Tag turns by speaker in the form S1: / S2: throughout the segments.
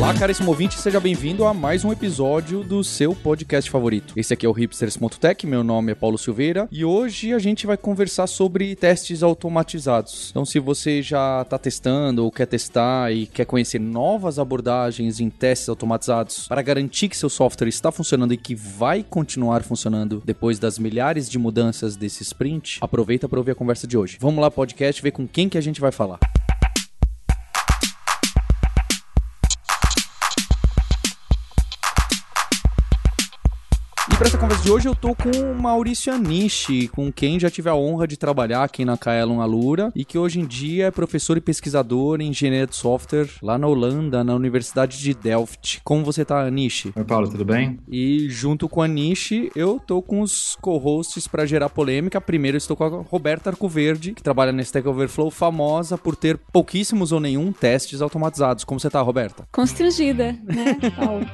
S1: Olá, caríssimo ouvinte, seja bem-vindo a mais um episódio do seu podcast favorito. Esse aqui é o Hipsters.tech, meu nome é Paulo Silveira e hoje a gente vai conversar sobre testes automatizados. Então, se você já está testando ou quer testar e quer conhecer novas abordagens em testes automatizados para garantir que seu software está funcionando e que vai continuar funcionando depois das milhares de mudanças desse sprint, aproveita para ouvir a conversa de hoje. Vamos lá, podcast, ver com quem que a gente vai falar. Para essa conversa de hoje eu tô com o Maurício Anishi, com quem já tive a honra de trabalhar aqui na Kaelon Alura e que hoje em dia é professor e pesquisador em engenharia de software lá na Holanda, na Universidade de Delft. Como você tá, Anishi?
S2: Oi, Paulo, tudo bem?
S1: E junto com a Anishi, eu tô com os co-hosts para gerar polêmica. Primeiro estou com a Roberta Arcoverde, que trabalha na Stack Overflow, famosa por ter pouquíssimos ou nenhum testes automatizados. Como você tá, Roberta?
S3: Constrangida, né, Paulo?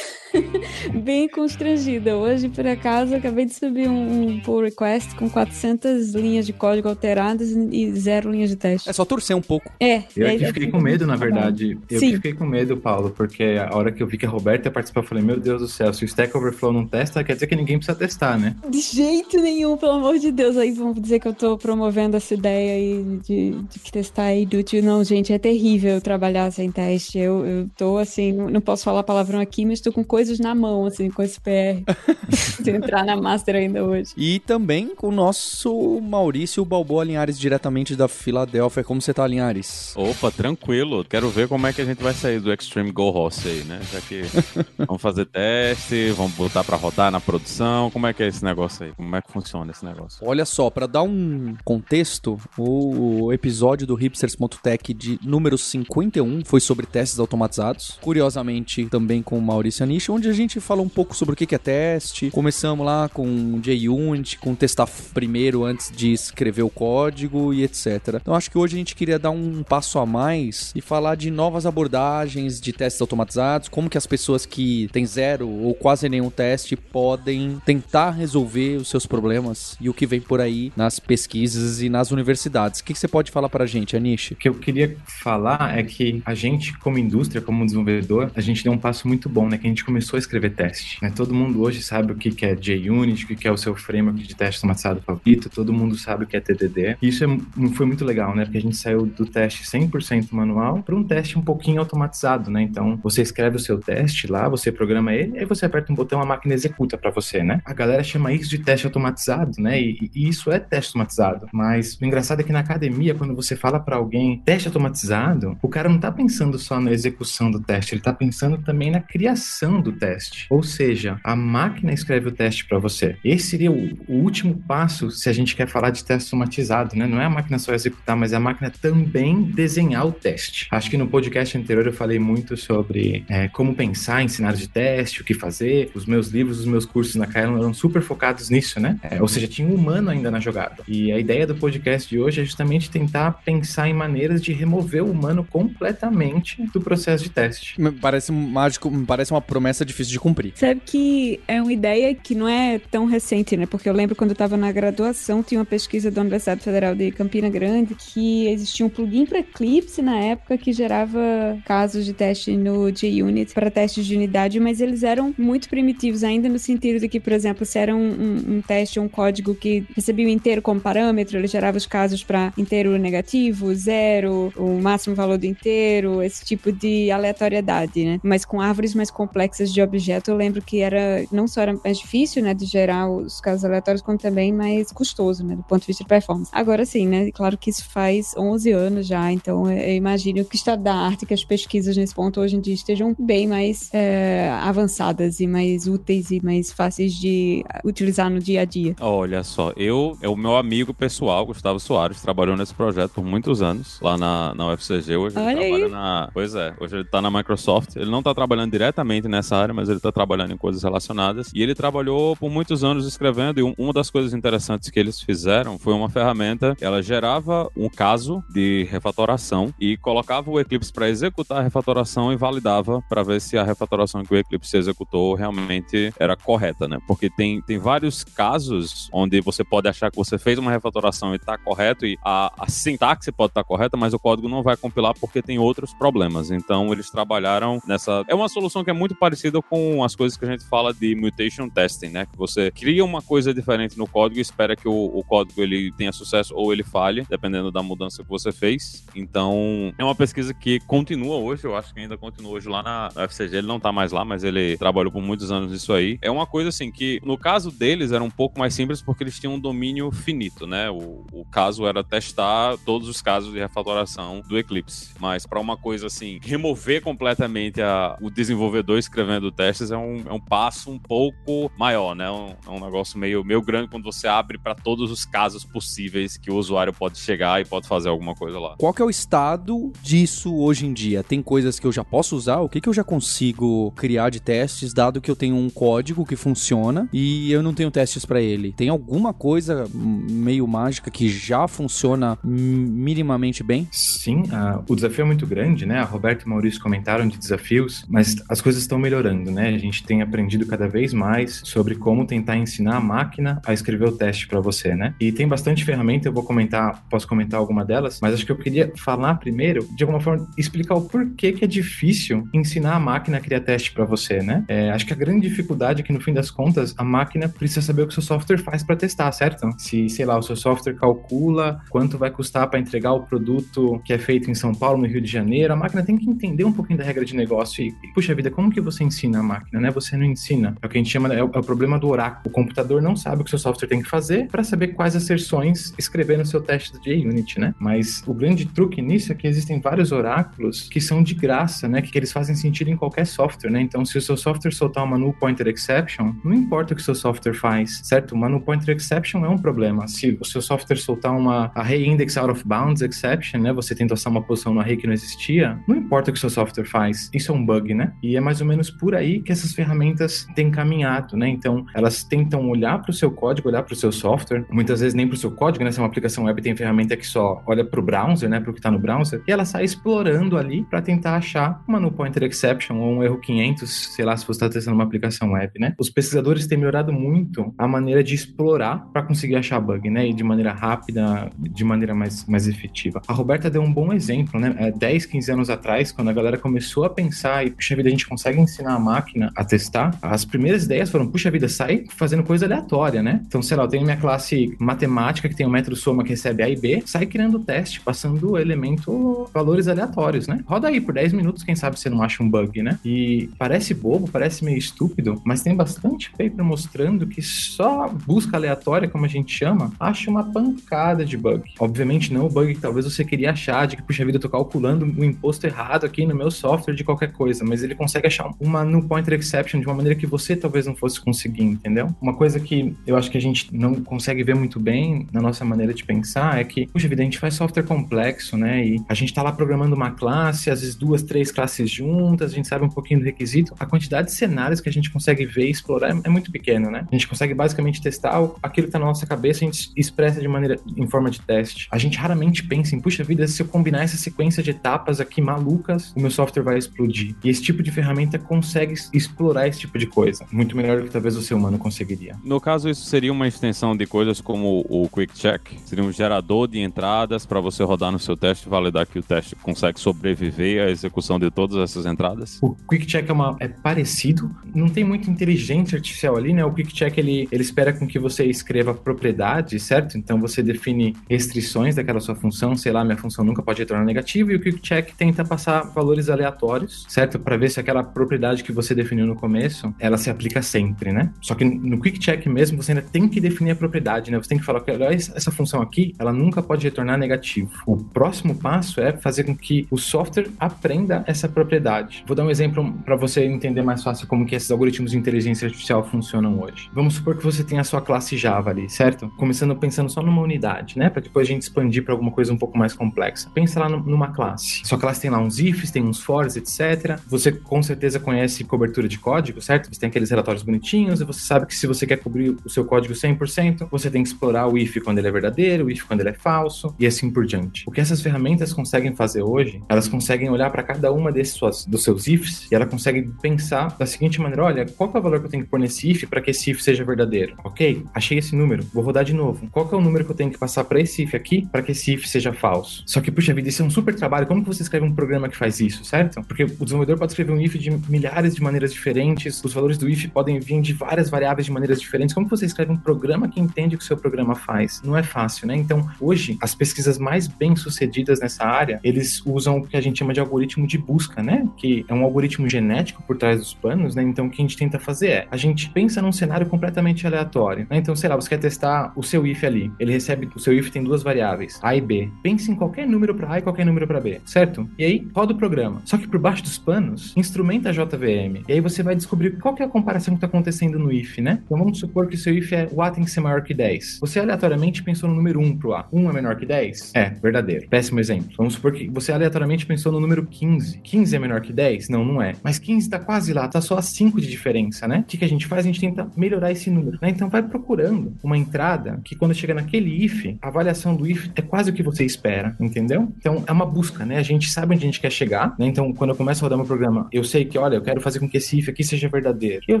S3: Bem, constrangida. Hoje por acaso, acabei de subir um, um pull request com 400 linhas de código alteradas e zero linhas de teste.
S1: É só torcer um pouco.
S3: É.
S2: Eu
S3: é,
S2: que fiquei com medo, na verdade. Eu Sim. que fiquei com medo, Paulo, porque a hora que eu vi que a Roberta ia participar, eu falei, meu Deus do céu, se o Stack Overflow não testa, quer dizer que ninguém precisa testar, né?
S3: De jeito nenhum, pelo amor de Deus. Aí vão dizer que eu tô promovendo essa ideia aí de, de que testar é inútil. Não, gente, é terrível trabalhar sem teste. Eu, eu tô, assim, não posso falar palavrão aqui, mas tô com coisas na mão, assim, com esse PR. se entrar na Master ainda hoje.
S1: E também com o nosso Maurício Balboa Linhares, diretamente da Filadélfia. Como você tá, Linhares?
S4: Opa, tranquilo. Quero ver como é que a gente vai sair do Extreme Go Horse aí, né? Já que vamos fazer teste, vamos botar para rodar na produção. Como é que é esse negócio aí? Como é que funciona esse negócio?
S1: Olha só, para dar um contexto, o episódio do hipsters.tech de número 51 foi sobre testes automatizados. Curiosamente, também com o Maurício Anish, onde a gente fala um pouco sobre o que é teste. Começamos lá com JUnit, com testar primeiro antes de escrever o código e etc. Então acho que hoje a gente queria dar um passo a mais e falar de novas abordagens de testes automatizados, como que as pessoas que têm zero ou quase nenhum teste podem tentar resolver os seus problemas e o que vem por aí nas pesquisas e nas universidades. O que, você pode falar para a gente, Anish?
S2: O que eu queria falar é que a gente, como indústria, como desenvolvedor, a gente deu um passo muito bom, né? Que a gente começou a escrever teste. Né? Todo mundo hoje sabe o que é JUnit, que é o seu framework de teste automatizado favorito, todo mundo sabe o que é TDD. E isso é, foi muito legal, né? Porque a gente saiu do teste 100% manual para um teste um pouquinho automatizado, né? Então, você escreve o seu teste lá, você programa ele, aí você aperta um botão, a máquina executa para você, né? A galera chama isso de teste automatizado, né? E, e, isso é teste automatizado. Mas o engraçado é que na academia, quando você fala para alguém teste automatizado, o cara não tá pensando só na execução do teste, ele tá pensando também na criação do teste. Ou seja, a máquina escreve o teste para você. Esse seria o, o, último passo se a gente quer falar de teste automatizado, né? Não é a máquina só executar, mas é a máquina também desenhar o teste. Acho que no podcast anterior eu falei muito sobre é, como pensar em cenários de teste, o que fazer. Os meus livros, os meus cursos na Kaelon eram super focados nisso, né? É, ou seja, tinha um humano ainda na jogada. E a ideia do podcast de hoje é justamente tentar pensar em maneiras de remover o humano completamente do processo de teste.
S1: Me parece mágico, me parece uma promessa difícil de cumprir.
S3: Sabe que é uma ideia que não é é tão recente, né? Porque eu lembro quando eu estava na graduação, tinha uma pesquisa da Universidade Federal de Campina Grande que existia um plugin para Eclipse na época que gerava casos de teste no JUnit para testes de unidade, mas eles eram muito primitivos ainda no sentido de que, por exemplo, se era um, um, um teste, um código que recebia o inteiro como parâmetro, ele gerava os casos para inteiro negativo, zero, o máximo valor do inteiro, esse tipo de aleatoriedade, né? Mas com árvores mais complexas de objeto, eu lembro que era não só era mais difícil, né, de gerar os casos aleatórios, como também mais custoso, né, do ponto de vista de performance. Agora sim, né, claro que isso faz 11 anos já, então eu imagino que está da arte que as pesquisas nesse ponto hoje em dia estejam bem mais é, avançadas e mais úteis e mais fáceis de utilizar no dia a dia.
S4: Olha só, eu, é o meu amigo pessoal, Gustavo Soares, trabalhou nesse projeto por muitos anos, lá na, na UFCG, hoje
S3: Olha
S4: ele
S3: aí.
S4: trabalha na... Pois é, hoje ele tá na Microsoft, ele não tá trabalhando diretamente nessa nessa área, mas ele está trabalhando em coisas relacionadas. E ele trabalhou por muitos anos escrevendo, e um, uma das coisas interessantes que eles fizeram foi uma ferramenta, ela gerava um caso de refatoração e colocava o Eclipse para executar a refatoração e validava para ver se a refatoração que o Eclipse executou realmente era correta, né? Porque tem, tem vários casos onde você pode achar que você fez uma refatoração e está correto e a, a sintaxe pode estar tá correta, mas o código não vai compilar porque tem outros problemas. Então eles trabalharam nessa. É uma solução que é muito parecida com as coisas que a gente fala de mutation testing, né? Que você cria uma coisa diferente no código e espera que o, o código ele tenha sucesso ou ele falhe, dependendo da mudança que você fez. Então é uma pesquisa que continua hoje, eu acho que ainda continua hoje lá na, na FCG. Ele não tá mais lá, mas ele trabalhou por muitos anos nisso aí. É uma coisa assim que, no caso deles, era um pouco mais simples porque eles tinham um domínio finito, né? O, o caso era testar todos os casos de refatoração do Eclipse. Mas para uma coisa assim, remover completamente a, o desenvolvedor escrevendo testes é um, é um passo um pouco maior, né? Um, é um negócio meio, meio grande quando você abre para todos os casos possíveis que o usuário pode chegar e pode fazer alguma coisa lá.
S1: Qual que é o estado disso hoje em dia? Tem coisas que eu já posso usar? O que, que eu já consigo criar de testes, dado que eu tenho um código que funciona e eu não tenho testes para ele? Tem alguma coisa meio mágica que já funciona minimamente bem?
S2: Sim, uh, o desafio é muito grande, né? A Roberto e o Maurício comentaram de desafios, mas as coisas estão melhorando, né? A gente tem aprendido cada vez mais sobre como tentar ensinar a máquina a escrever o teste para você, né? E tem bastante ferramenta, eu vou comentar, posso comentar alguma delas, mas acho que eu queria falar primeiro, de alguma forma, explicar o porquê que é difícil ensinar a máquina a criar teste para você, né? É, acho que a grande dificuldade é que, no fim das contas, a máquina precisa saber o que o seu software faz para testar, certo? Se, sei lá, o seu software calcula quanto vai custar para entregar o produto que é feito em São Paulo, no Rio de Janeiro, a máquina tem que entender um pouquinho da regra de negócio e, puxa vida, como que você ensina a máquina, né? Você não ensina. É o que a gente chama, é o, é o problema do oráculo. O computador não sabe o que o seu software tem que fazer para saber quais asserções escrever no seu teste de JUnit, né? Mas o grande truque nisso é que existem vários oráculos que são de graça, né? Que, eles fazem sentido em qualquer software, né? Então, se o seu software soltar uma null pointer exception, não importa o que o seu software faz, certo? Uma null pointer exception é um problema. Se o seu software soltar uma array index out of bounds exception, né? Você tenta passar uma posição no array que não existia, não importa o que o seu software faz. Isso é um bug, né? E é mais ou menos por aí que essas ferramentas têm caminhado, né? Então, elas tentam olhar para o seu código, olhar para o seu software, muitas vezes nem para o seu código, né? Se é uma aplicação web, tem ferramenta que só olha para o browser, né? Para o que está no browser, e ela sai explorando ali para tentar achar uma null pointer exception ou um erro 500, sei lá, se você está testando uma aplicação web, né? Os pesquisadores têm melhorado muito a maneira de explorar para conseguir achar bug, né? E de maneira rápida, de maneira mais, mais efetiva. A Roberta deu um bom exemplo, né? É, 10, 15 anos atrás, quando a galera começou a pensar e, puxa vida, a gente consegue ensinar a máquina a testar, as primeiras ideias foram, puxa vida, sai fazendo coisa aleatória, né? Então, sei lá, eu tenho minha classe matemática que tem o um método soma que recebe A e B, sai criando teste, passando elemento valores aleatórios, né? Roda aí por 10 minutos, quem sabe você não acha um bug, né? E parece bobo, parece meio estúpido, mas tem bastante paper mostrando que só busca aleatória, como a gente chama, acha uma pancada de bug. Obviamente não o bug que talvez você queria achar, de que, puxa vida, eu tô calculando o imposto errado aqui no meu software de qualquer coisa, mas ele consegue achar uma null pointer exception de uma maneira que você talvez não fosse conseguir, entendeu? Uma coisa que eu acho que a gente não consegue ver muito bem na nossa maneira de pensar é que, puxa vida, a gente faz software complexo, né? E a gente tá lá programando uma classe, às vezes duas, três classes juntas, a gente sabe um pouquinho do requisito. A quantidade de cenários que a gente consegue ver e explorar é muito pequeno, né? A gente consegue basicamente testar aquilo que tá na nossa cabeça, a gente expressa de maneira, em forma de teste. A gente raramente pensa em, puxa vida, se eu combinar essa sequência de etapas aqui malucas, o meu software vai explodir. E esse tipo de ferramenta consegue explorar esse tipo de coisa. Muito melhor do que talvez o ser humano conseguiria.
S4: No caso, isso seria uma extensão de coisas como o Quick Check? Seria um gerador de entradas para você rodar no seu teste e validar que o teste consegue sobreviver à execução de todas essas entradas?
S2: O Quick Check é, uma, é parecido, não tem muita inteligência artificial ali, né? O Quick Check ele, ele espera com que você escreva propriedades, certo? Então você define restrições daquela sua função, sei lá, minha função nunca pode retornar negativa, e o Quick Check tenta passar valores aleatórios, certo? Para ver se aquela propriedade que você definiu no começo, ela se aplica sempre, né? Só que no Quick Check mesmo, você ainda tem que definir a propriedade, né? Você tem que falar que essa função aqui, ela nunca pode retornar negativo. O próximo passo é fazer com que o software aprenda essa propriedade. Vou dar um exemplo para você entender mais fácil como que esses algoritmos de inteligência artificial funcionam hoje. Vamos supor que você tem a sua classe Java ali, certo? Começando pensando só numa unidade, né? Para depois a gente expandir para alguma coisa um pouco mais complexa. Pensa lá numa classe. Sua classe tem lá uns ifs, tem uns fors, etc. Você com certeza conhece cobertura de código, certo? Você tem aqueles relatórios bonitinhos e você sabe que se você quer cobrir o seu código 100%, você tem que explorar o if quando ele é verdadeiro, o if quando ele é falso e assim por diante. O que essas ferramentas conseguem fazer hoje, elas conseguem olhar para cada uma desses suas, dos seus ifs e ela consegue pensar da seguinte maneira: olha, qual é o valor que eu tenho que pôr nesse if para que esse if seja verdadeiro? Ok, achei esse número, vou rodar de novo. Qual é o número que eu tenho que passar para esse if aqui para que esse if seja falso? Só que, puxa vida, isso é um super trabalho. Como que você escreve um programa que faz isso, certo? Porque o desenvolvedor pode escrever um if de milhares de maneiras diferentes, os valores do if podem vir de várias variáveis de maneiras diferentes. Como você escreve um programa que entende o que o seu programa faz? Não é fácil, né? Então, hoje, as pesquisas mais bem sucedidas nessa área, eles usam o que a gente chama de algoritmo de busca, né? Que é um algoritmo genético por trás dos panos, né? Então, o que a gente tenta fazer é, a gente pensa num cenário completamente aleatório, né? Então, sei lá, você quer testar o seu if ali. Ele recebe, o seu if tem duas variáveis, A e B. Pense em qualquer número para A e qualquer número para B, certo? E aí, roda o programa. Só que por baixo dos panos, instrumenta a JVM. E aí você vai descobrir qual que é a comparação que está acontecendo no if, né? Então, vamos supor que o seu if é o A tem que ser maior que 10. Você aleatoriamente pensou no número 1 pro A. 1 é menor que 10? É, verdadeiro. Péssimo exemplo. Vamos supor que você aleatoriamente pensou no número 15. 15 é menor que 10? Não, não é. Mas 15 tá quase lá, tá só a 5 de diferença, né? O que, que a gente faz? A gente tenta melhorar esse número, né? Então vai procurando uma entrada que quando chega naquele if, a avaliação do if é quase o que você espera, entendeu? Então é uma busca, né? A gente sabe onde a gente quer chegar, né? Então quando eu começo a rodar meu programa, eu sei que, olha, eu quero fazer com que esse if aqui seja verdadeiro. Eu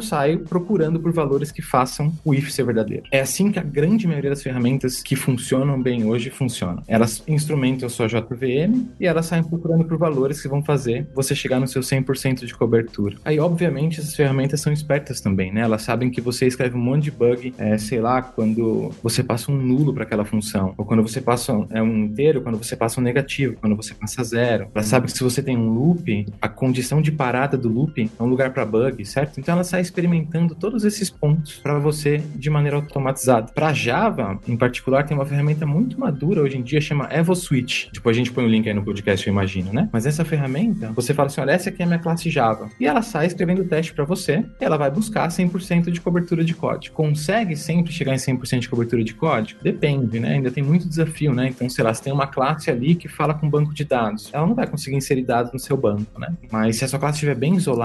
S2: saio procurando por valores que façam o if ser verdadeiro. É assim que a grande maioria das ferramentas que funcionam bem hoje funcionam. Elas instrumentam sua JVM e elas saem procurando por valores que vão fazer você chegar no seu 100% de cobertura. Aí, obviamente, essas ferramentas são espertas também, né? Elas sabem que você escreve um monte de bug, é, sei lá, quando você passa um nulo para aquela função, ou quando você passa é, um inteiro, quando você passa um negativo, quando você passa zero. Ela sabe que se você tem um loop, a condição de parada do loop é um lugar para bug, certo? Então ela sai experimentando todos esses pontos para você de maneira automatizada. Para Java, em particular, tem uma ferramenta muito madura hoje em dia, chama EvoSwitch. Depois a gente põe o link aí no podcast, eu imagino, né? Mas essa ferramenta, você fala assim, olha, essa aqui é a minha classe Java. E ela sai escrevendo o teste para você, ela vai buscar 100% de cobertura de código. Consegue sempre chegar em 100% de cobertura de código? Depende, né? Ainda tem muito desafio, né? Então, sei lá, você tem uma classe ali que fala com banco de dados. Ela não vai conseguir inserir dados no seu banco, né? Mas se a sua classe estiver bem isolada,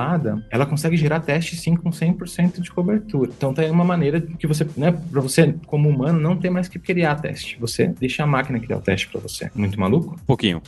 S2: ela consegue gerar teste sim com 100% de cobertura. Então, tem uma maneira que você, né, para você como humano não ter mais que criar teste. Você deixa a máquina criar o teste para você. Muito maluco?
S4: Um pouquinho.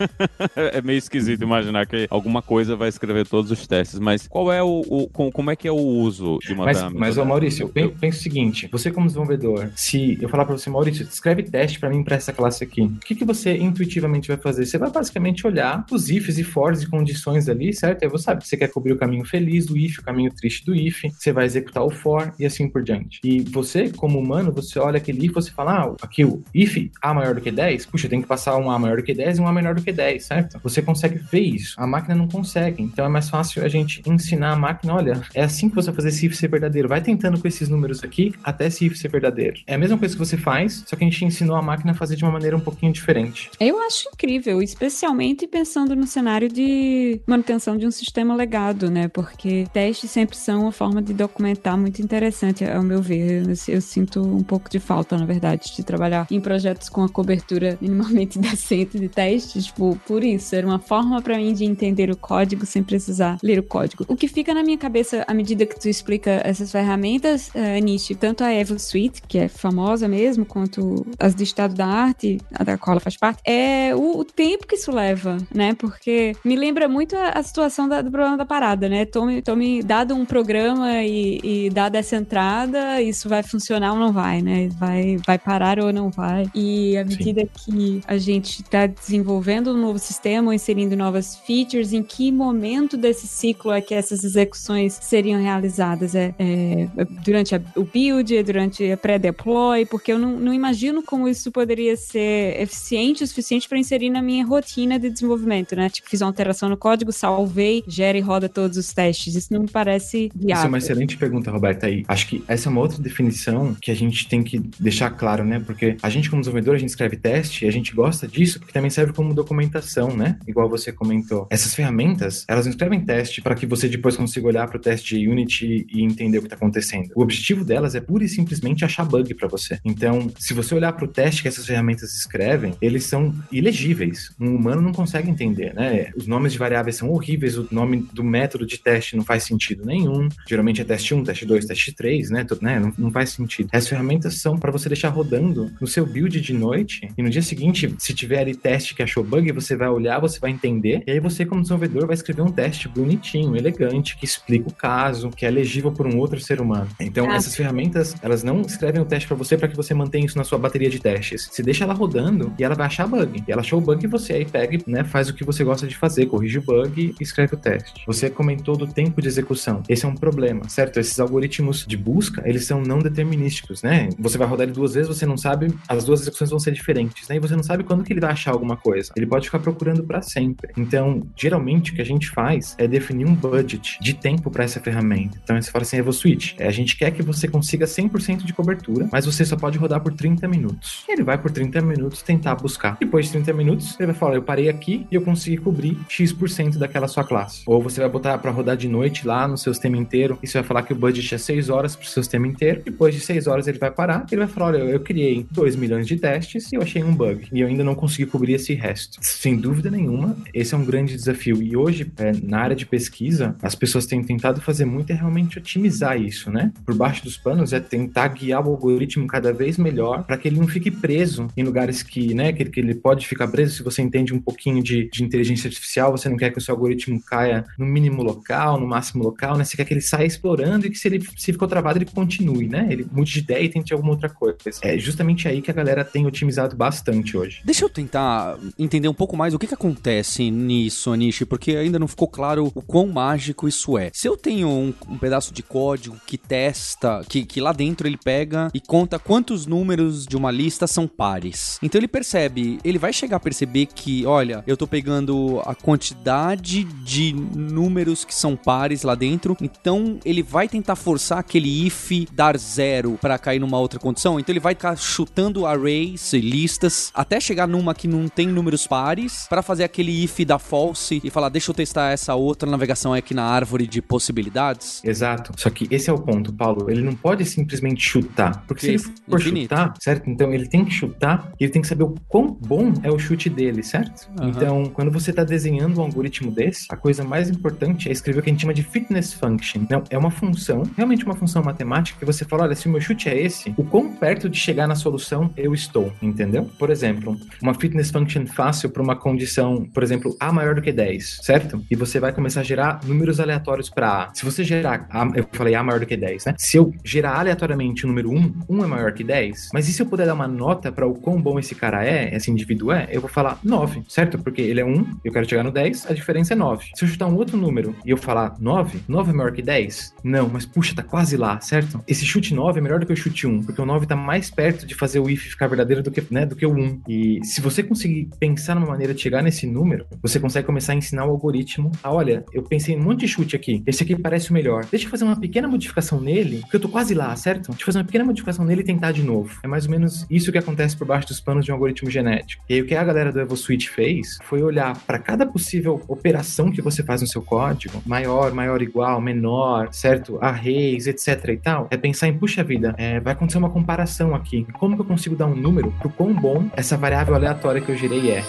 S4: é meio esquisito imaginar que alguma coisa vai escrever todos os testes, mas qual é o, o como é que é o uso de uma
S2: mas? Mas, ô Maurício, eu penso, penso o seguinte, você como desenvolvedor, se eu falar para você, Maurício, escreve teste para mim para essa classe aqui, o que, que você intuitivamente vai fazer? Você vai basicamente olhar os ifs e fors e condições ali, certo? Aí você sabe que você quer cobrir o caminho feliz do if, o caminho triste do if, você vai executar o for e assim por diante. E você, como humano, você olha aquele if você fala, ah, aqui o if A maior do que 10, puxa, tem que passar um A maior do que 10 e um A menor do que 10, certo? Você consegue ver isso. A máquina não consegue. Então é mais fácil a gente ensinar a máquina, olha, é assim que você fazer esse if ser verdadeiro. Vai tentando com esses números aqui até esse if ser verdadeiro. É a mesma coisa que você faz, só que a gente ensinou a máquina a fazer de uma maneira um pouquinho diferente.
S3: Eu acho incrível, especialmente pensando no cenário de manutenção de um sistema legado, né? Porque testes sempre são uma forma de documentar muito interessante, ao meu ver. Eu, eu sinto um pouco de falta, na verdade, de trabalhar em projetos com a cobertura minimamente decente de testes, tipo, por isso, ser uma forma para mim de entender o código sem precisar ler o código. O que fica na minha cabeça à medida que tu explica essas ferramentas, uh, tanto a Evo Suite, que é famosa mesmo, quanto as de estado da arte, a da qual ela faz parte, é o, o tempo que isso leva, né? Porque me lembra muito a, a situação da, do problema da parada, né? Tome, tome dado um programa e, e dada essa entrada, isso vai funcionar ou não vai, né? Vai, vai parar ou não vai. E à medida Sim. que a gente está desenvolvendo um novo sistema ou inserindo novas features, em que momento desse ciclo é que essas execuções seriam realizadas? É, é durante a, o build, é durante a pré-deploy? Porque eu não, não imagino como isso poderia ser eficiente o suficiente para inserir na minha rotina de desenvolvimento, né? Tipo, fiz uma alteração no código, salvei, gera e roda todos os testes. Isso não me parece viável.
S2: Isso é uma excelente pergunta, Roberta. Aí, acho que essa é uma outra definição que a gente tem que deixar claro, né? Porque a gente, como desenvolvedor, a gente escreve teste e a gente gosta disso porque também serve como documentação, né? Igual você comentou. Essas ferramentas, elas não escrevem teste para que você depois consiga olhar para o teste de Unity e entender o que está acontecendo. O objetivo delas é pura e simplesmente achar bug para você. Então, se você olhar para o teste que essas ferramentas escrevem, eles são ilegíveis. Um humano não consegue entender, né? Os nomes de variáveis são horríveis, o nome do método de teste não faz sentido nenhum. Geralmente é teste 1, teste 2, teste 3, né? né? Não, não faz sentido. As ferramentas são para você deixar rodando no seu build de noite e no dia seguinte, se tiver ali teste que achou bug, você vai olhar, você vai entender, e aí você, como desenvolvedor, vai escrever um teste bonitinho, elegante, que explica o caso, que é legível por um outro ser humano. Então, ah. essas ferramentas, elas não escrevem o teste para você para que você mantenha isso na sua bateria de testes. Você deixa ela rodando e ela vai achar bug. E ela achou o bug, você aí pega, né, faz o que você gosta de fazer, corrige o bug e escreve o teste. Você comentou do tempo de execução. Esse é um problema, certo? Esses algoritmos de busca, eles são não determinísticos, né? Você vai rodar ele duas vezes, você não sabe, as duas execuções vão ser diferentes, né? E você não sabe quando que ele vai achar alguma coisa. Ele pode ficar procurando para sempre. Então, geralmente o que a gente faz é definir um budget de tempo para essa ferramenta. Então, você fala assim, EvoSwitch, é, a gente quer que você consiga 100% de cobertura, mas você só pode rodar por 30 minutos. Ele vai por 30 minutos tentar buscar. Depois de 30 minutos, ele vai falar, eu parei aqui e eu consegui cobrir X% daquela sua classe. Ou você vai botar para rodar de noite lá no seu sistema inteiro e você vai falar que o budget é 6 horas pro seu sistema inteiro. Depois de 6 horas ele vai parar, ele vai falar, olha, eu criei 2 milhões de testes e eu achei um bug. E eu ainda não consegui cobrir esse resto. Sem dúvida nenhuma, esse é um grande desafio. E hoje, é, na área de pesquisa, as pessoas têm tentado fazer muito é realmente otimizar isso, né? Por baixo dos panos é tentar guiar o algoritmo cada vez melhor para que ele não fique preso em lugares que, né, que, que, ele pode ficar preso. Se você entende um pouquinho de, de inteligência artificial, você não quer que o seu algoritmo caia no mínimo local, no máximo local, né? Você quer que ele saia explorando e que se ele se ficou travado, ele continue, né? Ele mude de ideia e tente alguma outra coisa. É justamente aí que a galera tem otimizado bastante hoje.
S1: Deixa eu tentar entender um pouco mais o que, que acontece nisso, Anish, porque ainda não ficou claro o quão mágico isso é. Se eu tenho um, um pedaço de código que testa, que, que lá dentro ele pega e conta quantos números de uma lista são pares. Então ele percebe, ele vai chegar a perceber que, olha, eu tô pegando a quantidade de números que são pares lá dentro, então ele vai tentar forçar aquele if dar zero para cair numa outra condição. Então ele vai ficar chutando arrays, listas, até chegar numa que não tem números pares, para fazer aquele if da false e falar, deixa eu testar essa outra navegação aqui na árvore de possibilidades.
S2: Exato. Só que esse é o ponto, Paulo. Ele não pode simplesmente chutar. Porque se ele for Infinito. chutar, certo? Então ele tem que chutar e ele tem que saber o quão bom é o chute dele, certo? Uhum. Então, quando você está desenhando um algoritmo desse, a coisa mais importante é escrever o que a gente chama de fitness function. Não, é uma função, realmente uma função matemática, que você fala, olha, se o meu chute é esse, o quão perto de chegar na solução eu estou, entendeu? Por exemplo, uma fitness function fácil para uma condição, por exemplo, A maior do que 10, certo? E você vai começar a gerar números aleatórios para A. Se você gerar, A, eu falei A maior do que 10, né? Se eu gerar aleatoriamente o número 1, 1 é maior que 10, mas e se eu puder dar uma nota para o quão bom esse cara é, esse indivíduo é, eu vou falar 9, certo? Porque ele é 1, eu quero chegar no 10, a diferença é 9. Se eu chutar um outro número e eu falar 9, 9 é maior que 10? Não, mas puxa, tá quase lá, certo? Esse chute 9 é melhor do que o chute 1, porque o 9 tá mais perto de fazer o if ficar verdadeiro do que, né, do que o 1. E se você conseguir pensar numa maneira de chegar nesse número, você consegue começar a ensinar o algoritmo a, olha, eu pensei em um monte de chute aqui, esse aqui parece o melhor. Deixa eu fazer uma pequena modificação nele, porque eu tô quase lá, certo? Deixa eu fazer uma pequena modificação nele e tentar de novo. É mais ou menos isso que acontece por baixo dos panos de um algoritmo genético. E aí o que a galera do EvoSwitch fez foi olhar para cada possível operação que você faz no seu código, maior, maior igual, menor, certo? Arrays, etc e tal. É pensar em, puxa vida, é, vai acontecer uma comparação aqui. Como que eu consigo dar um número pro quão bom essa variável aleatória que eu gerei é?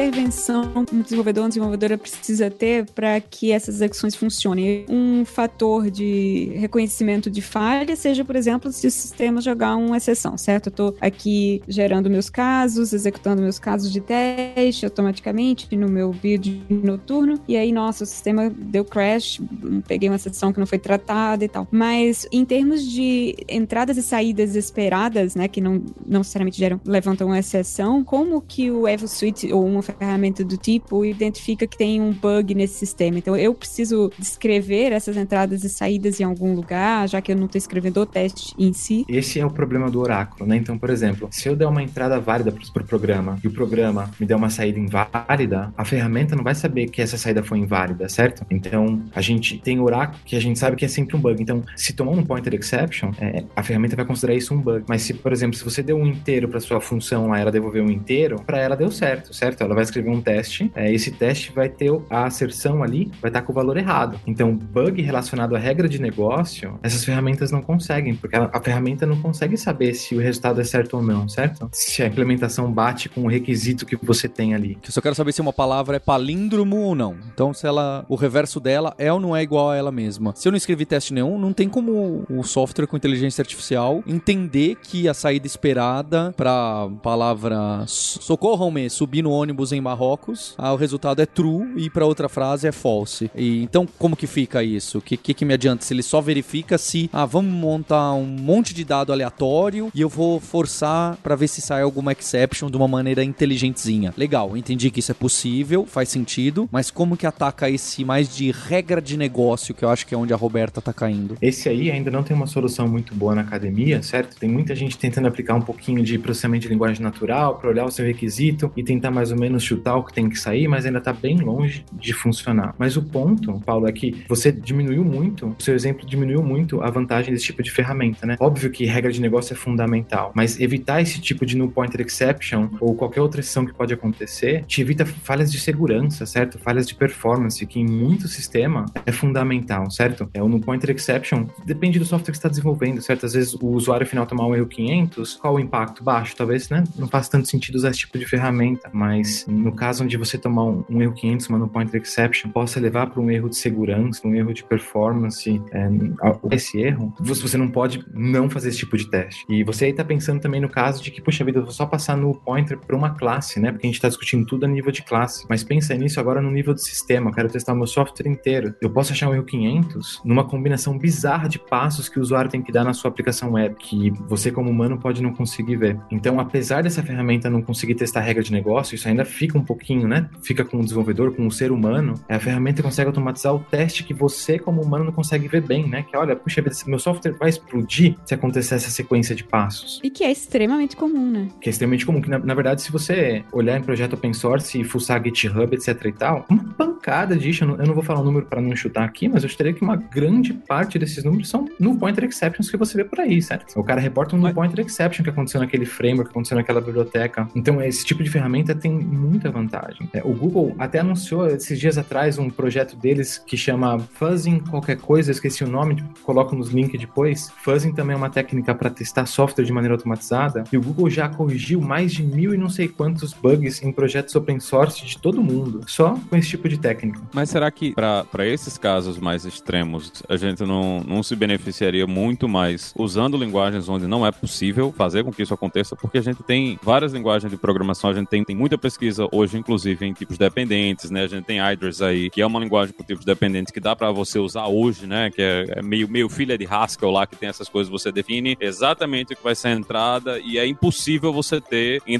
S3: Intervenção um desenvolvedor, uma desenvolvedora precisa ter para que essas execuções funcionem? Um fator de reconhecimento de falha seja, por exemplo, se o sistema jogar uma exceção, certo? Eu estou aqui gerando meus casos, executando meus casos de teste automaticamente no meu build noturno, e aí, nossa, o sistema deu crash, peguei uma exceção que não foi tratada e tal. Mas em termos de entradas e saídas esperadas, né, que não, não necessariamente geram, levantam uma exceção, como que o EvoSuite ou uma ferramenta do tipo identifica que tem um bug nesse sistema. Então eu preciso descrever essas entradas e saídas em algum lugar, já que eu não estou escrevendo o teste em si.
S2: Esse é o problema do oráculo, né? Então, por exemplo, se eu der uma entrada válida para o pro programa e o programa me der uma saída inválida, a ferramenta não vai saber que essa saída foi inválida, certo? Então, a gente tem oráculo que a gente sabe que é sempre um bug. Então, se tomar um pointer exception, é, a ferramenta vai considerar isso um bug. Mas se, por exemplo, se você deu um inteiro para sua função lá, ela devolveu um inteiro, para ela deu certo, certo? Ela vai escrever um teste, é, esse teste vai ter a asserção ali, vai estar tá com o valor errado. Então, bug relacionado à regra de negócio, essas ferramentas não conseguem, porque a, ferramenta não consegue saber se o resultado é certo ou não, certo? Se a implementação bate com o requisito que você tem ali.
S1: Eu só quero saber se uma palavra é palíndromo ou não. Então, se ela, o reverso dela é ou não é igual a ela mesma. Se eu não escrevi teste nenhum, não tem como o software com inteligência artificial entender que a saída esperada para palavra socorram-me subir no ônibus em Marrocos, ah, o resultado é true e para outra frase é false. E então como que fica isso? O que, que, que me adianta se ele só verifica se ah, vamos montar um monte de dado aleatório e eu vou forçar para ver se sai alguma exception de uma maneira inteligentezinha. Legal, entendi que isso é possível, faz sentido, mas como que ataca esse mais de regra de negócio que eu acho que é onde a Roberta tá caindo?
S2: Esse aí ainda não tem uma solução muito boa na academia, certo? Tem muita gente tentando aplicar um pouquinho de processamento de linguagem natural para olhar o seu requisito e tentar mais ou menos chutar o que tem que sair, mas ainda tá bem longe de funcionar. Mas o ponto, Paulo, é que você diminuiu muito, o seu exemplo diminuiu muito a vantagem desse tipo de ferramenta, né? Óbvio que regra de negócio é fundamental, mas evitar esse tipo de null pointer exception ou qualquer outra exceção que pode acontecer te evita falhas de segurança, certo? Falhas de performance, que em muito sistema é fundamental, certo? É o null pointer exception depende do software que está desenvolvendo, certo? Às vezes o usuário final tomar um erro 500, qual o impacto? Baixo, talvez, né? Não faz tanto sentido usar esse tipo de ferramenta, mas no caso onde você tomar um, um erro 500, uma null pointer exception, possa levar para um erro de segurança, um erro de performance, é, esse erro, você não pode não fazer esse tipo de teste. E você aí está pensando também no caso de que, puxa vida, eu vou só passar no pointer para uma classe, né? Porque a gente está discutindo tudo a nível de classe. Mas pensa nisso agora no nível de sistema. Eu quero testar o meu software inteiro. Eu posso achar um erro 500 numa combinação bizarra de passos que o usuário tem que dar na sua aplicação web, que você como humano pode não conseguir ver. Então, apesar dessa ferramenta não conseguir testar regra de negócio, isso ainda fica um pouquinho, né? Fica com o desenvolvedor, com o ser humano. A ferramenta consegue automatizar o teste que você como humano não consegue ver bem, né? Que olha, puxa, meu software vai explodir se acontecer essa sequência de passos.
S3: E que é extremamente comum, né?
S2: Que é extremamente comum. Que na, na verdade, se você olhar em projeto open source e fuçar GitHub, etc e tal, uma pancada disso, eu não, eu não vou falar o um número para não chutar aqui, mas eu estaria que uma grande parte desses números são no pointer exceptions que você vê por aí, certo? O cara reporta um no pointer exception que aconteceu naquele framework, que aconteceu naquela biblioteca. Então, esse tipo de ferramenta tem muita vantagem. É, o Google até anunciou esses dias atrás um projeto deles que chama Fuzzing qualquer coisa, esqueci o nome, coloco nos links depois. Fuzzing também é uma técnica para testar software de maneira automatizada e o Google já corrigiu mais de mil e não sei quantos bugs em projetos open source de todo mundo, só com esse tipo de técnica.
S4: Mas será que para esses casos mais extremos a gente não, não se beneficiaria muito mais usando linguagens onde não é possível fazer com que isso aconteça? Porque a gente tem várias linguagens de programação, a gente tem, tem muita pesquisa hoje, inclusive em tipos dependentes, né? A gente tem Idris aí, que é uma linguagem com tipos dependentes que dá para você usar hoje, né? Que é, é, meio, meio filha de Haskell lá, que tem essas coisas, você define exatamente o que vai ser a entrada e é impossível você ter, em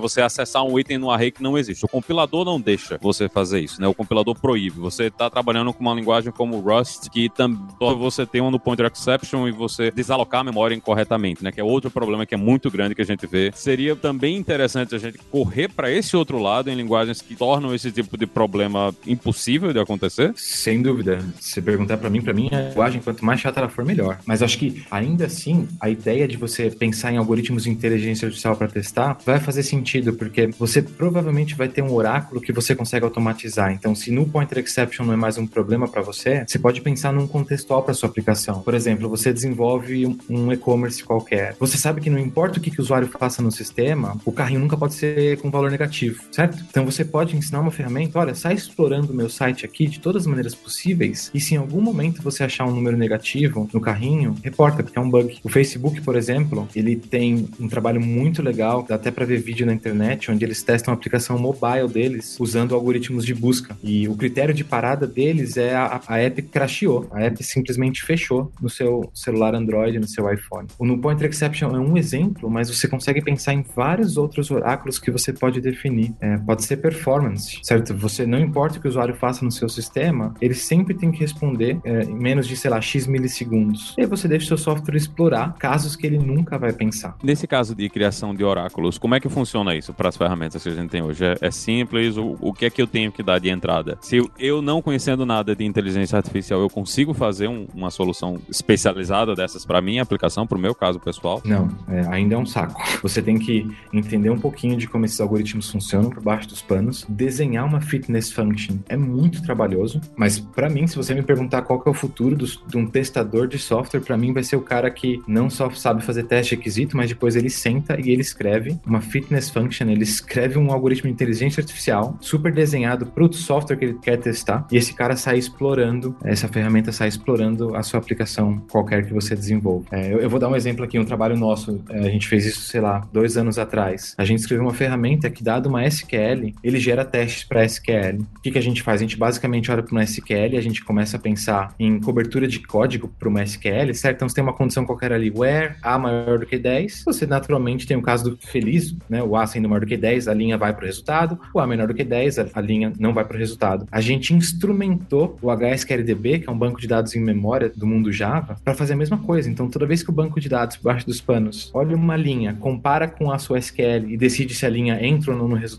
S4: você acessar um item no array que não existe. O compilador não deixa você fazer isso, né? O compilador proíbe. Você está trabalhando com uma linguagem como Rust, que também você tem um no pointer exception e você desalocar a memória incorretamente, né? Que é outro problema que é muito grande que a gente vê. Seria também interessante a gente correr para esse outro lado em linguagens que tornam esse tipo de problema impossível de acontecer?
S2: Sem dúvida. Se perguntar para mim, para mim a linguagem quanto mais chata ela for melhor. Mas acho que ainda assim a ideia de você pensar em algoritmos de inteligência artificial para testar vai fazer sentido porque você provavelmente vai ter um oráculo que você consegue automatizar. Então, se no pointer exception não é mais um problema para você, você pode pensar num contextual para sua aplicação. Por exemplo, você desenvolve um e-commerce qualquer. Você sabe que não importa o que, que o usuário faça no sistema, o carrinho nunca pode ser com valor negativo, certo? Então você pode ensinar uma ferramenta, olha, sai explorando o meu site aqui de todas as maneiras possíveis e se em algum momento você achar um número negativo no carrinho, reporta, porque é um bug. O Facebook, por exemplo, ele tem um trabalho muito legal, dá até para ver vídeo na internet, onde eles testam a aplicação mobile deles usando algoritmos de busca. E o critério de parada deles é a, a app crasheou, a app simplesmente fechou no seu celular Android, no seu iPhone. O No Pointer Exception é um exemplo, mas você consegue pensar em vários outros oráculos que você pode pode definir. É, pode ser performance, certo? Você não importa o que o usuário faça no seu sistema, ele sempre tem que responder é, em menos de, sei lá, X milissegundos. E aí você deixa o seu software explorar casos que ele nunca vai pensar.
S4: Nesse caso de criação de oráculos, como é que funciona isso para as ferramentas que a gente tem hoje? É, é simples? O, o, que é que eu tenho que dar de entrada? Se eu, eu não conhecendo nada de inteligência artificial, eu consigo fazer um, uma solução especializada dessas para minha aplicação, para o meu caso pessoal?
S2: Não, é, ainda é um saco. Você tem que entender um pouquinho de como esses algoritmos funcionam por baixo dos panos, desenhar uma fitness function é muito trabalhoso, mas para mim, se você me perguntar qual que é o futuro de um testador de software, para mim vai ser o cara que não só sabe fazer teste requisito, mas depois ele senta e ele escreve uma fitness function, ele escreve um algoritmo de inteligência artificial super desenhado para o software que ele quer testar e esse cara sai explorando, essa ferramenta sai explorando a sua aplicação qualquer que você desenvolva. É, eu, eu, vou dar um exemplo aqui, um trabalho nosso, é, a gente fez isso, sei lá, dois anos atrás. A gente escreveu uma ferramenta que, dado uma SQL, ele gera testes para SQL. O que, que a gente faz? A gente basicamente olha para uma SQL, a gente começa a pensar em cobertura de código para uma SQL, certo? Então, você tem uma condição qualquer ali, where A maior do que 10, você naturalmente tem o caso do feliz, né? O A sendo maior do que 10, a linha vai para o resultado, o A menor do que 10, a, linha não vai para o resultado. A gente instrumentou o HSQLDB, que é um banco de dados em memória do mundo Java, para fazer a mesma coisa. Então, toda vez que o banco de dados baixo dos panos olha uma linha, compara com a sua SQL e decide se a linha entra ou não no resultado,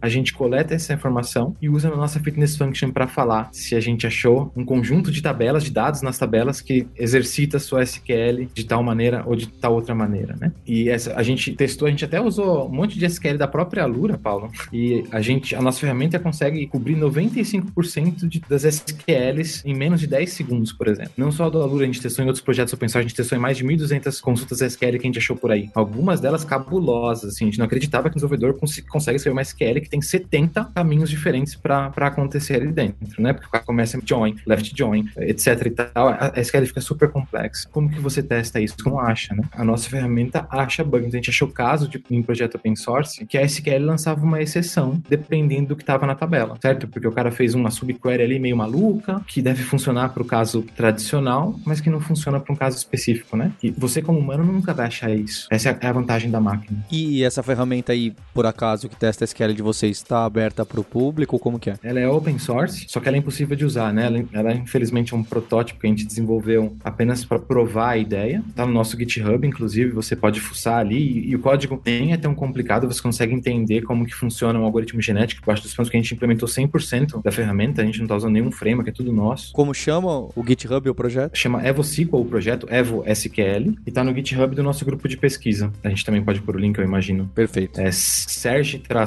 S2: a gente coleta essa informação e usa na nossa fitness function para falar se a gente achou um conjunto de tabelas, de dados nas tabelas que exercita a sua SQL de tal maneira ou de tal outra maneira, né? E essa, a gente testou, a gente até usou um monte de SQL da própria Alura, Paulo, e a gente, a nossa ferramenta consegue cobrir 95% de, das SQLs em menos de 10 segundos, por exemplo. Não só do Alura, a gente testou em outros projetos open source, a gente testou em mais de 1.200 consultas SQL que a gente achou por aí. Algumas delas cabulosas, assim, a gente não acreditava que o desenvolvedor cons consegue escrever uma SQL que tem 70 caminhos diferentes para acontecer ali dentro, né? Porque o cara começa join, left join, etc e tal. A SQL fica super complexa. Como que você testa isso? Como acha, né? A nossa ferramenta acha bugs. Então, a gente achou caso de em projeto open source que a SQL lançava uma exceção dependendo do que estava na tabela, certo? Porque o cara fez uma subquery ali meio maluca, que deve funcionar para o caso tradicional, mas que não funciona para um caso específico, né? E você, como humano, nunca vai achar isso. Essa é a vantagem da máquina.
S1: E essa ferramenta aí, por acaso, que testa a SQL de vocês, está aberta para o público? Como que é?
S2: Ela é open source, só que ela é impossível de usar, né? Ela, ela infelizmente, é um protótipo que a gente desenvolveu apenas para provar a ideia. Tá no nosso GitHub, inclusive, você pode fuçar ali. E, e, o código nem é tão complicado, você consegue entender como que funciona um algoritmo genético debaixo dos panos, que a gente implementou 100% da ferramenta, a gente não está usando nenhum framework, é tudo nosso.
S1: Como chama o GitHub o projeto?
S2: Chama EvoSQL o projeto, Evo SQL, e tá no GitHub do nosso grupo de pesquisa. A gente também pode pôr o link, eu imagino.
S1: Perfeito.
S2: É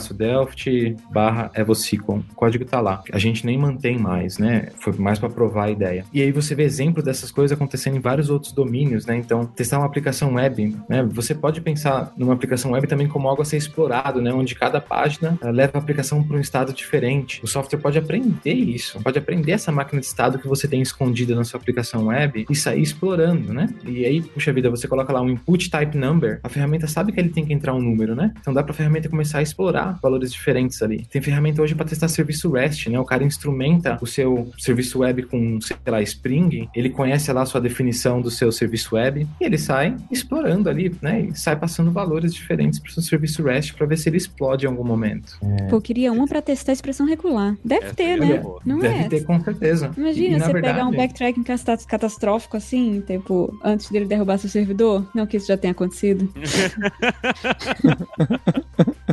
S2: serge-delft barra EvoSQL. O código tá lá. A gente nem mantém mais, né? Foi mais para provar a ideia. E aí você vê exemplo dessas coisas acontecendo em vários outros domínios, né? Então, testar uma aplicação web, né? Você pode pensar numa aplicação web também como algo a ser explorado, né? Onde cada página leva a aplicação para um estado diferente. O software pode aprender isso, pode aprender essa máquina de estado que você tem escondida na sua aplicação web e sair explorando, né? E aí, puxa vida, você coloca lá um input type number, a ferramenta sabe que ele tem que entrar um número, né? Então dá para a ferramenta começar a explorar valores diferentes ali. Tem ferramenta hoje para testar serviço REST, né? O cara instrumenta o seu serviço web com, sei lá, Spring, ele conhece lá a sua definição do seu serviço web e ele sai explorando ali, né? E sai passando valores diferentes para o seu serviço REST para ver se ele explode em algum momento.
S3: É. Pô, queria uma para testar a expressão regular. Deve Essa ter, né?
S2: Não Deve é? ter, com certeza.
S3: Imagina, e, você verdade... pegar um backtracking catastrófico assim, tipo, antes dele derrubar seu servidor. Não que isso já tenha acontecido.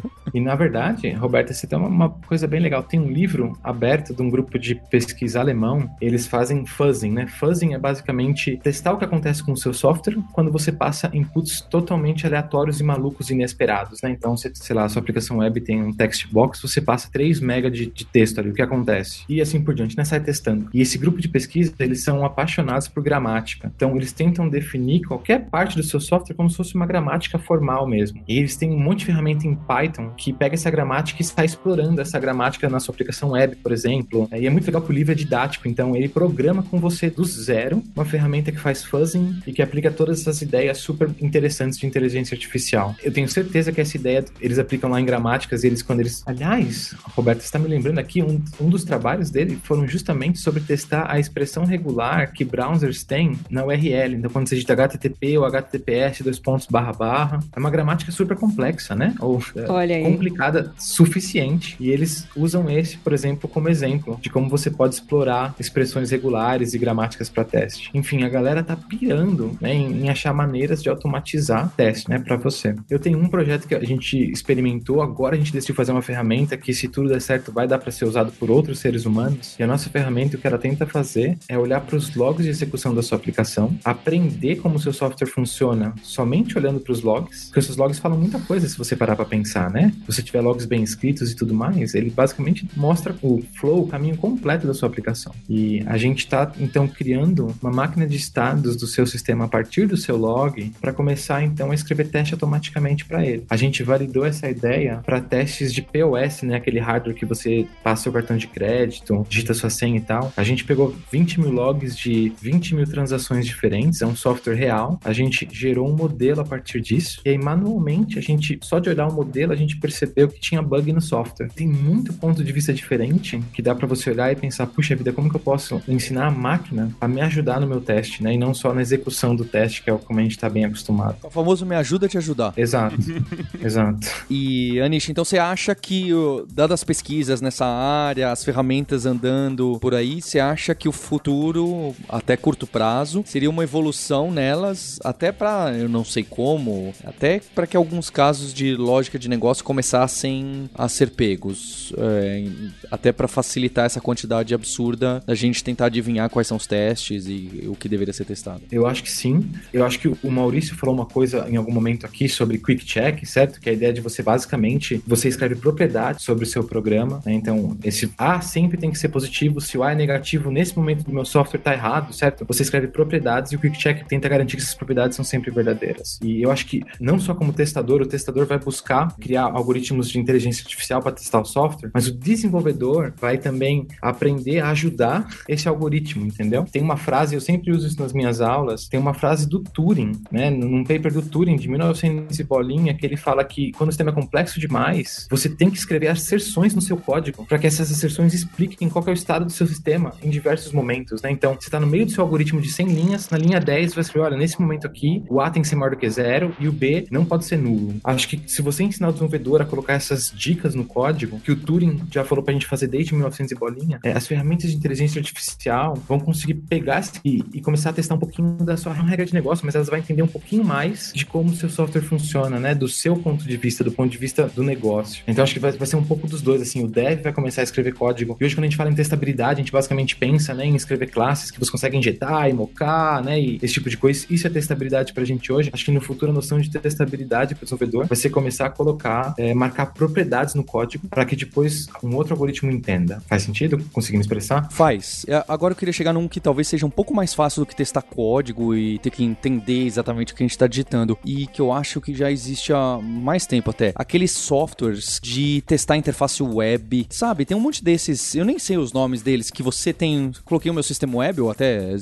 S2: E na verdade, Roberta, você tem uma, coisa bem legal. Tem um livro aberto de um grupo de pesquisa alemão. Eles fazem fuzzing, né? Fuzzing é basicamente testar o que acontece com o seu software quando você passa inputs totalmente aleatórios e malucos inesperados, né? Então, você, sei lá, a sua aplicação web tem um text box, você passa 3 mega de, de texto ali, o que acontece? E assim por diante, né? Sai testando. E esse grupo de pesquisa, eles são apaixonados por gramática. Então, eles tentam definir qualquer parte do seu software como se fosse uma gramática formal mesmo. E eles têm um monte de ferramenta em Python que pega essa gramática e está explorando essa gramática na sua aplicação web, por exemplo. E é muito legal que o livro é didático, então ele programa com você do zero uma ferramenta que faz fuzzing e que aplica todas essas ideias super interessantes de inteligência artificial. Eu tenho certeza que essa ideia eles aplicam lá em gramáticas e eles, quando eles. Aliás, Roberto, está me lembrando aqui, um, um dos trabalhos dele foram justamente sobre testar a expressão regular que browsers têm na URL. Então, quando você digita HTTP ou HTTPS, dois pontos barra barra, é uma gramática super complexa, né? Ou,
S3: Olha aí
S2: complicada suficiente e eles usam esse, por exemplo, como exemplo de como você pode explorar expressões regulares e gramáticas para teste. Enfim, a galera tá pirando né, em, em, achar maneiras de automatizar teste né, para você. Eu tenho um projeto que a gente experimentou, agora a gente decidiu fazer uma ferramenta que, se tudo der certo, vai dar para ser usado por outros seres humanos. E a nossa ferramenta, o que ela tenta fazer é olhar para os logs de execução da sua aplicação, aprender como o seu software funciona somente olhando para os logs, porque esses logs falam muita coisa se você parar para pensar, né? Você tiver logs bem escritos e tudo mais, ele basicamente mostra o flow, o caminho completo da sua aplicação. E a gente está então criando uma máquina de estados do seu sistema a partir do seu log para começar então a escrever teste automaticamente para ele. A gente validou essa ideia para testes de POS, né? Aquele hardware que você passa seu cartão de crédito, digita sua senha e tal. A gente pegou 20 mil logs de 20 mil transações diferentes, é um software real. A gente gerou um modelo a partir disso. E aí, manualmente, a gente, só de olhar o modelo, a gente percebeu que tinha bug no software. Tem muito ponto de vista diferente que dá para você olhar e pensar, puxa vida, como que eu posso ensinar a máquina a me ajudar no meu teste, né? E não só na execução do teste, que é como a gente tá bem acostumado.
S1: O famoso me ajuda a te ajudar.
S2: Exato. Exato.
S1: E, Anish, então você acha que, dadas as pesquisas nessa área, as ferramentas andando por aí, você acha que o futuro, até curto prazo, seria uma evolução nelas, até para, eu não sei como, até para que alguns casos de lógica de negócio começassem a ser pegos, é, até para facilitar essa quantidade absurda da gente tentar adivinhar quais são os testes e o que deveria ser testado?
S2: Eu acho que sim. Eu acho que o Maurício falou uma coisa em algum momento aqui sobre quick check, certo? Que é a ideia de você basicamente você escreve propriedades sobre o seu programa, né? Então, esse A sempre tem que ser positivo. Se o A é negativo, nesse momento do meu software tá errado, certo? Você escreve propriedades e o quick check tenta garantir que essas propriedades são sempre verdadeiras. E eu acho que não só como testador, o testador vai buscar criar algoritmos de inteligência artificial para testar o software, mas o desenvolvedor vai também aprender a ajudar esse algoritmo, entendeu? Tem uma frase, eu sempre uso isso nas minhas aulas, tem uma frase do Turing, né? Num paper do Turing de 1900 e bolinha, que ele fala que quando o sistema é complexo demais, você tem que escrever asserções no seu código para que essas asserções expliquem qual é o estado do seu sistema em diversos momentos, né? Então, você está no meio do seu algoritmo de 100 linhas, na linha 10 você escrever, olha, nesse momento aqui, o A tem que ser maior do que zero e o B não pode ser nulo. Acho que se você ensinar o desenvolvedor a colocar essas dicas no código, que o Turing já falou pra gente fazer desde 1900 e bolinha, é, as ferramentas de inteligência artificial vão conseguir pegar e, e, começar a testar um pouquinho da sua regra de negócio, mas elas vão entender um pouquinho mais de como o seu software funciona, né? Do seu ponto de vista, do ponto de vista do negócio. Então acho que vai, vai ser um pouco dos dois, assim, o dev vai começar a escrever código. E hoje quando a gente fala em testabilidade, a gente basicamente pensa, né, em escrever classes que você consegue injetar e mocar, né, e esse tipo de coisa. Isso é testabilidade pra gente hoje. Acho que no futuro a noção de testabilidade para o desenvolvedor vai ser começar a colocar, é, marcar propriedades no código para que depois um outro algoritmo entenda. Faz sentido? Conseguindo expressar?
S1: Faz. É, agora eu queria chegar num que talvez seja um pouco mais fácil do que testar código e ter que entender exatamente o que a gente está digitando e que eu acho que já existe há mais tempo até. Aqueles softwares de testar interface web, sabe? Tem um monte desses, eu nem sei os nomes deles, que você tem. Coloquei o meu sistema web ou até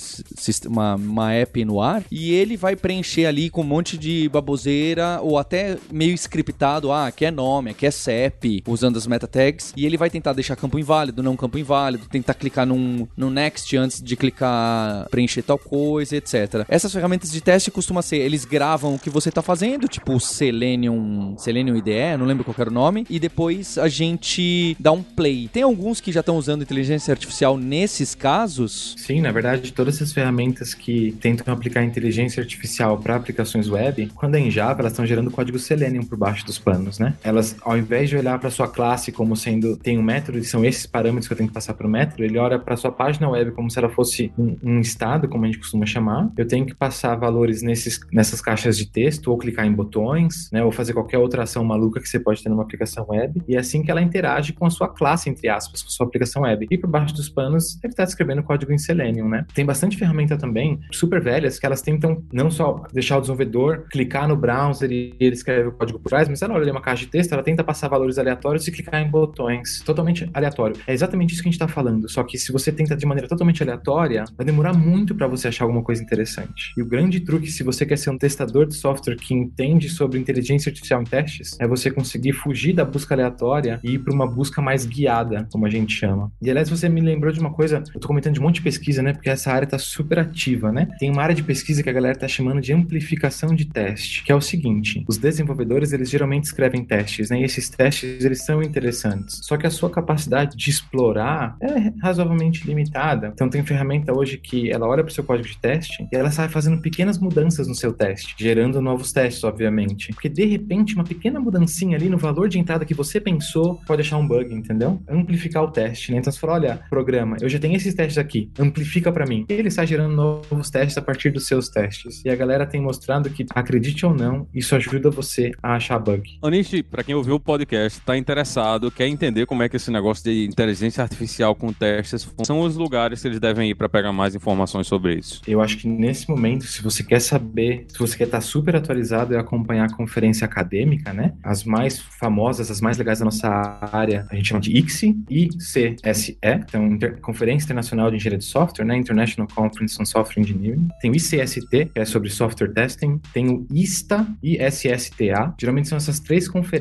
S1: uma, uma app no ar e ele vai preencher ali com um monte de baboseira ou até meio scriptado. Ah, aqui é nome, aqui é CEP, usando as meta tags e ele vai tentar deixar campo inválido, não campo inválido, tentar clicar num, no next antes de clicar preencher tal coisa, etc. Essas ferramentas de teste costumam ser, eles gravam o que você está fazendo, tipo Selenium, Selenium IDE, não lembro qual era o nome, e depois a gente dá um play. Tem alguns que já estão usando inteligência artificial nesses casos?
S2: Sim, na verdade, todas essas ferramentas que tentam aplicar inteligência artificial para aplicações web, quando é em Java, elas estão gerando código Selenium por baixo dos panos, né? Elas, ao invés de olhar para sua classe como sendo tem um método e são esses parâmetros que eu tenho que passar para o método, ele olha para sua página web como se ela fosse um, um, estado, como a gente costuma chamar. Eu tenho que passar valores nesses, nessas caixas de texto ou clicar em botões, né? Ou fazer qualquer outra ação maluca que você pode ter numa aplicação web. E é assim que ela interage com a sua classe, entre aspas, com a sua aplicação web. E por baixo dos panos, ele está escrevendo código em Selenium, né? Tem bastante ferramenta também, super velhas, que elas tentam não só deixar o desenvolvedor clicar no browser e ele escreve o código por trás, mas ela olha uma caixa de texto, ela tenta passar valores aleatórios e clicar em botões. Totalmente aleatório. É exatamente isso que a gente está falando. Só que se você tenta de maneira totalmente aleatória, vai demorar muito para você achar alguma coisa interessante. E o grande truque, se você quer ser um testador de software que entende sobre inteligência artificial em testes, é você conseguir fugir da busca aleatória e ir para uma busca mais guiada, como a gente chama. E aliás, você me lembrou de uma coisa, eu tô comentando de um monte de pesquisa, né? Porque essa área tá super ativa, né? Tem uma área de pesquisa que a galera tá chamando de amplificação de teste, que é o seguinte: os desenvolvedores, eles geralmente escrevem testes, né? E esses testes, eles são interessantes. Só que a sua capacidade de explorar é razoavelmente limitada. Então tem ferramenta hoje que ela olha para o seu código de teste e ela sai fazendo pequenas mudanças no seu teste, gerando novos testes, obviamente. Porque de repente uma pequena mudancinha ali no valor de entrada que você pensou pode deixar um bug, entendeu? Amplificar o teste, né? Então você fala, olha, programa, eu já tenho esses testes aqui, amplifica para mim. E ele sai gerando novos testes a partir dos seus testes. E a galera tem mostrado que, acredite ou não, isso ajuda você a achar bug.
S4: Anish, para quem ouviu o podcast, está interessado, quer entender como é que esse negócio de inteligência artificial com testes são os lugares que eles devem ir para pegar mais informações sobre isso.
S2: Eu acho que nesse momento, se você quer saber, se você quer estar super atualizado e acompanhar a conferência acadêmica, né? As mais famosas, as mais legais da nossa área, a gente chama de ICSE, ICSE, então Inter Conferência Internacional de Engenharia de Software, né? International Conference on Software Engineering. Tem o ICST, que é sobre software testing, tem o ISTA e SSTA. Geralmente são essas três conferências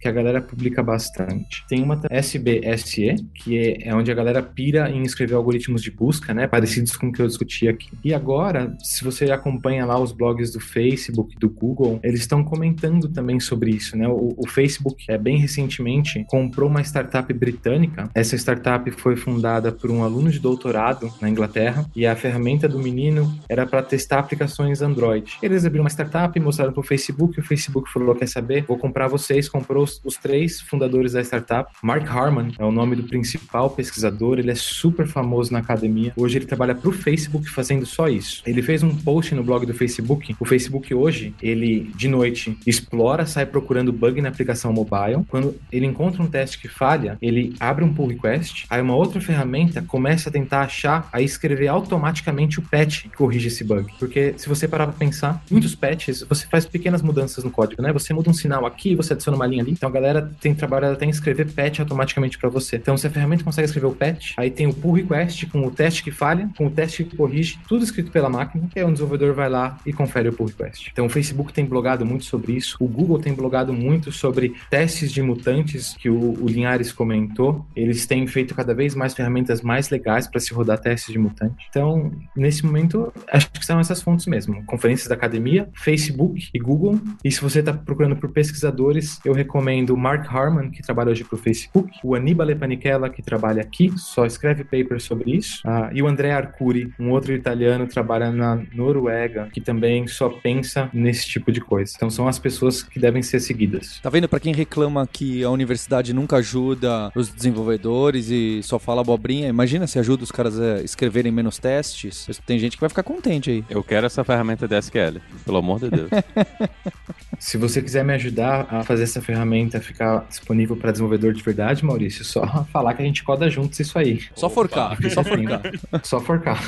S2: que a galera publica bastante. Tem uma SBSE, que é, é onde a galera pira em escrever algoritmos de busca, né? Parecidos com o que eu discuti aqui. E agora, se você acompanha lá os blogs do Facebook, do Google, eles estão comentando também sobre isso, né? O, o Facebook, é, bem recentemente, comprou uma startup britânica. Essa startup foi fundada por um aluno de doutorado na Inglaterra e a ferramenta do menino era para testar aplicações Android. Eles abriram uma startup, mostraram para o Facebook, o Facebook falou: quer saber? Vou comprar vocês. Comprou os, três fundadores da startup. Mark Harman é o nome do principal pesquisador, ele é super famoso na academia. Hoje ele trabalha para o Facebook fazendo só isso. Ele fez um post no blog do Facebook. O Facebook hoje, ele de noite explora, sai procurando bug na aplicação mobile. Quando ele encontra um teste que falha, ele abre um pull request. Aí uma outra ferramenta começa a tentar achar, a escrever automaticamente o patch que corrige esse bug. Porque se você parar para pensar, muitos patches você faz pequenas mudanças no código, né? Você muda um sinal aqui, você uma linha ali. Então a galera tem trabalhado até em escrever patch automaticamente para você. Então se a ferramenta consegue escrever o patch, aí tem o pull request com o teste que falha, com o teste que corrige, tudo escrito pela máquina, e aí o desenvolvedor vai lá e confere o pull request. Então o Facebook tem blogado muito sobre isso, o Google tem blogado muito sobre testes de mutantes que o, o Linhares comentou. Eles têm feito cada vez mais ferramentas mais legais para se rodar testes de mutante. Então, nesse momento, acho que são essas fontes mesmo. Conferências da academia, Facebook e Google. E se você está procurando por pesquisadores, eu recomendo o Mark Harman, que trabalha hoje para o Facebook, o Anibale Panichella, que trabalha aqui, só escreve papers sobre isso, uh, e o André Arcuri, um outro italiano, trabalha na Noruega, que também só pensa nesse tipo de coisa. Então são as pessoas que devem ser seguidas.
S1: Tá vendo? Para quem reclama que a universidade nunca ajuda os desenvolvedores e só fala abobrinha, imagina se ajuda os caras a escreverem menos testes. Tem gente que vai ficar contente aí.
S4: Eu quero essa ferramenta de SQL, pelo amor de Deus.
S2: Se você quiser me ajudar a fazer essa ferramenta ficar disponível para desenvolvedor de verdade, Maurício, só falar que a gente coda juntos isso aí.
S1: Só forcar, só forcar.
S2: só forcar.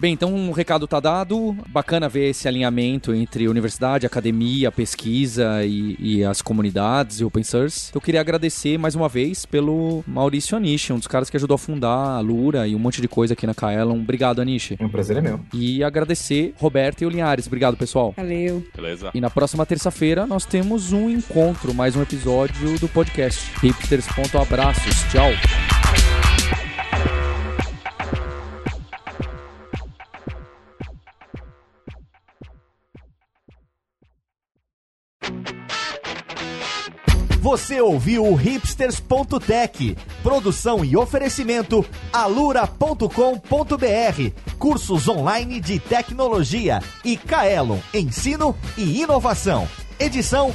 S1: Bem, então o um recado tá dado. Bacana ver esse alinhamento entre universidade, academia, pesquisa e, e as comunidades e open source. Eu queria agradecer mais uma vez pelo Maurício Anish, um dos caras que ajudou a fundar a Lura e um monte de coisa aqui na Kaelon. Obrigado, Anish.
S2: O um prazer é meu.
S1: E agradecer Roberto e o Linhares. Obrigado, pessoal.
S3: Valeu.
S4: Beleza.
S1: E na próxima terça-feira nós temos um encontro, mais um episódio do podcast. Hipsters.abraços. Tchau.
S5: Você ouviu o hipsters.tech, produção e oferecimento alura.com.br, cursos online de tecnologia e Kaelon, ensino e inovação. Edição